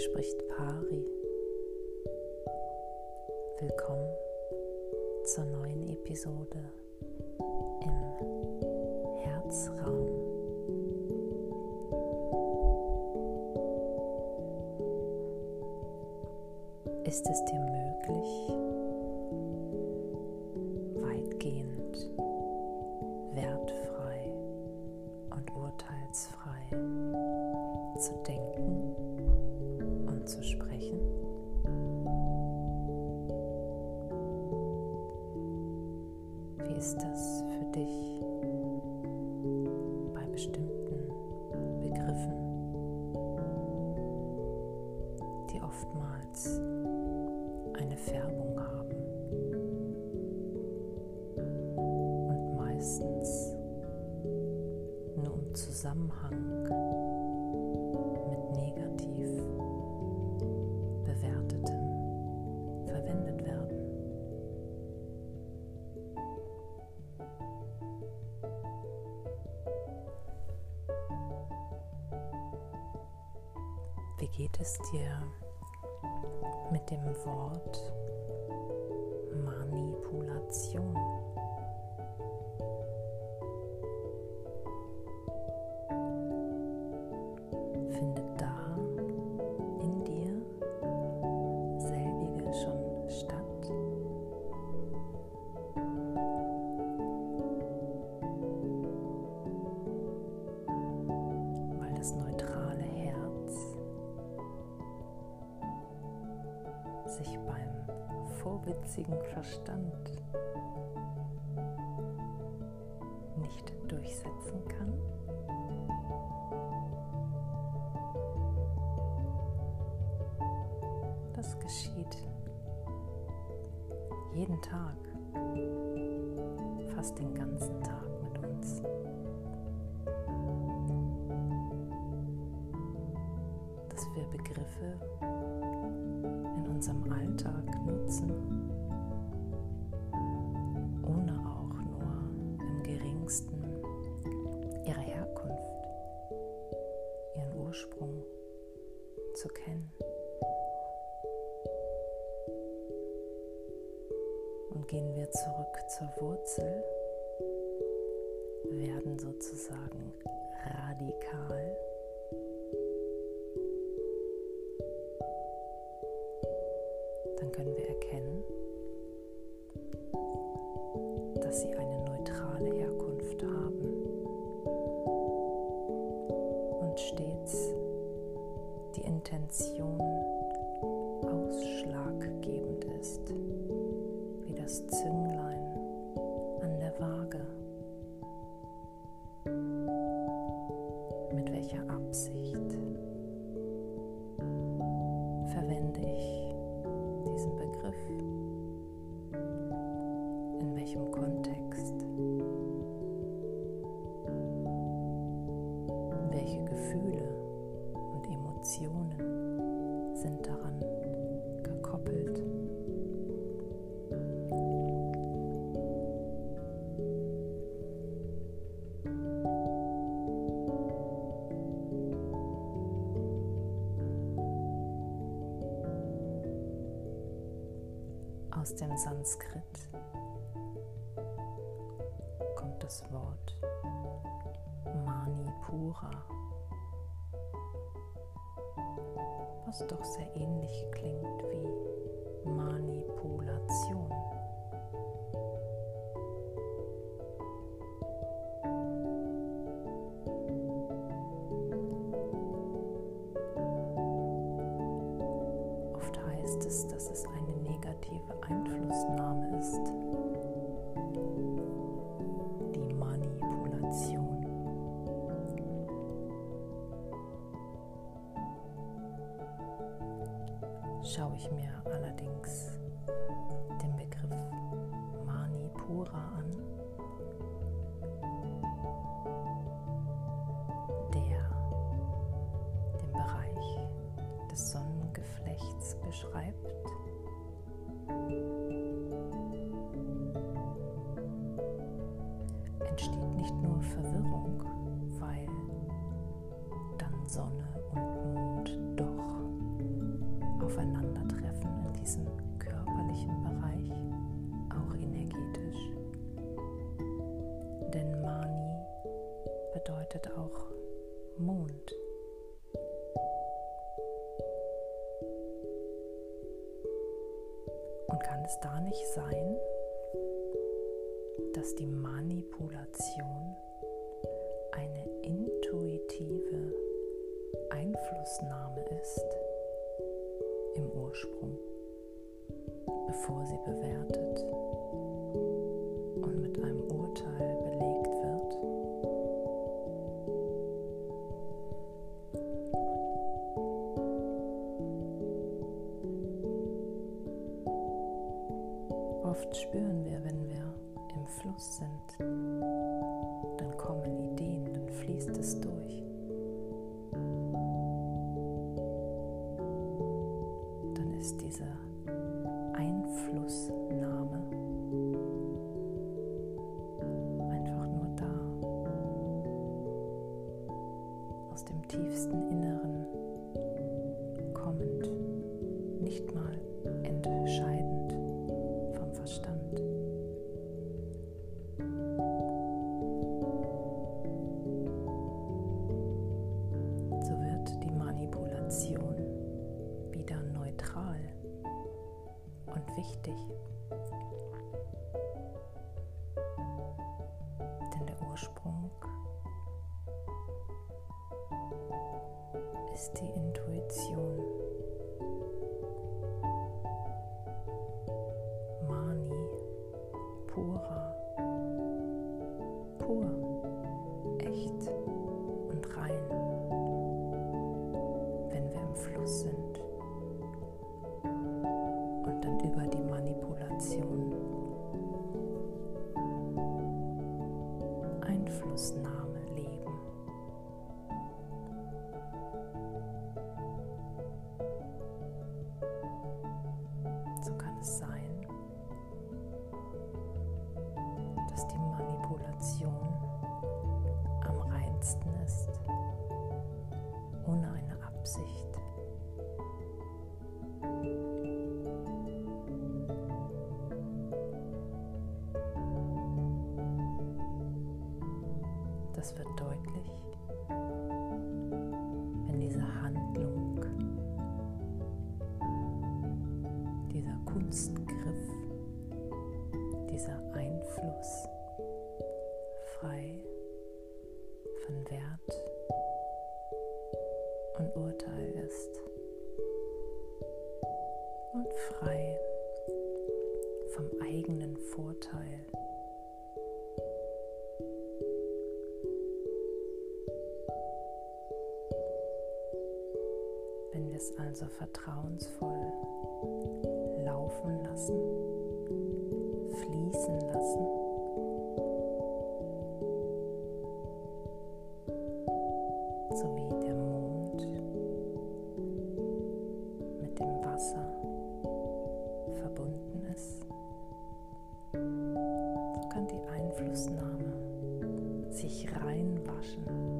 spricht Pari. Willkommen zur neuen Episode im Herzraum. Ist es dir möglich, weitgehend wertfrei und urteilsfrei zu denken oftmals eine Färbung haben und meistens nur im Zusammenhang mit negativ bewertetem verwendet werden. Wie geht es dir mit dem Wort Manipulation? Beim vorwitzigen Verstand nicht durchsetzen kann? Das geschieht jeden Tag, fast den ganzen Tag mit uns. Dass wir Begriffe unserem Alltag nutzen, ohne auch nur im geringsten ihre Herkunft, ihren Ursprung zu kennen. Und gehen wir zurück zur Wurzel, werden sozusagen radikal. Dass sie eine Gefühle und Emotionen sind daran gekoppelt? Aus dem Sanskrit kommt das Wort Manipura, was doch sehr ähnlich klingt wie Manipulation. Oft heißt es, dass es eine negative Einflussnahme Schaue ich mir allerdings den Begriff Manipura an, der den Bereich des Sonnengeflechts beschreibt, entsteht nicht nur Verwirrung, weil dann Sonne Und kann es da nicht sein, dass die Manipulation eine intuitive Einflussnahme ist im Ursprung, bevor sie bewertet Fluss sind, dann kommen Ideen, dann fließt es durch. Dann ist diese Einflussnahme einfach nur da, aus dem tiefsten Inneren wichtig. Denn der Ursprung ist die Intuition. Manipulation Einflussnahme leben. So kann es sein, dass die Manipulation am reinsten ist, ohne eine Absicht. Deutlich, wenn diese Handlung, dieser Kunstgriff, dieser Einfluss frei von Wert und Urteil ist und frei vom eigenen Vorteil. Es also vertrauensvoll laufen lassen, fließen lassen, so wie der Mond mit dem Wasser verbunden ist, so kann die Einflussnahme sich reinwaschen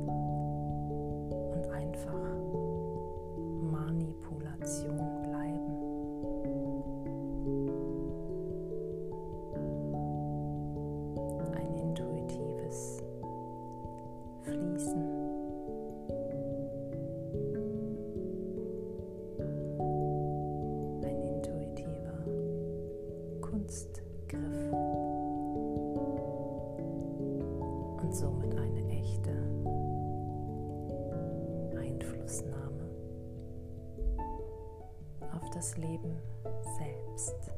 Einflussnahme auf das Leben selbst.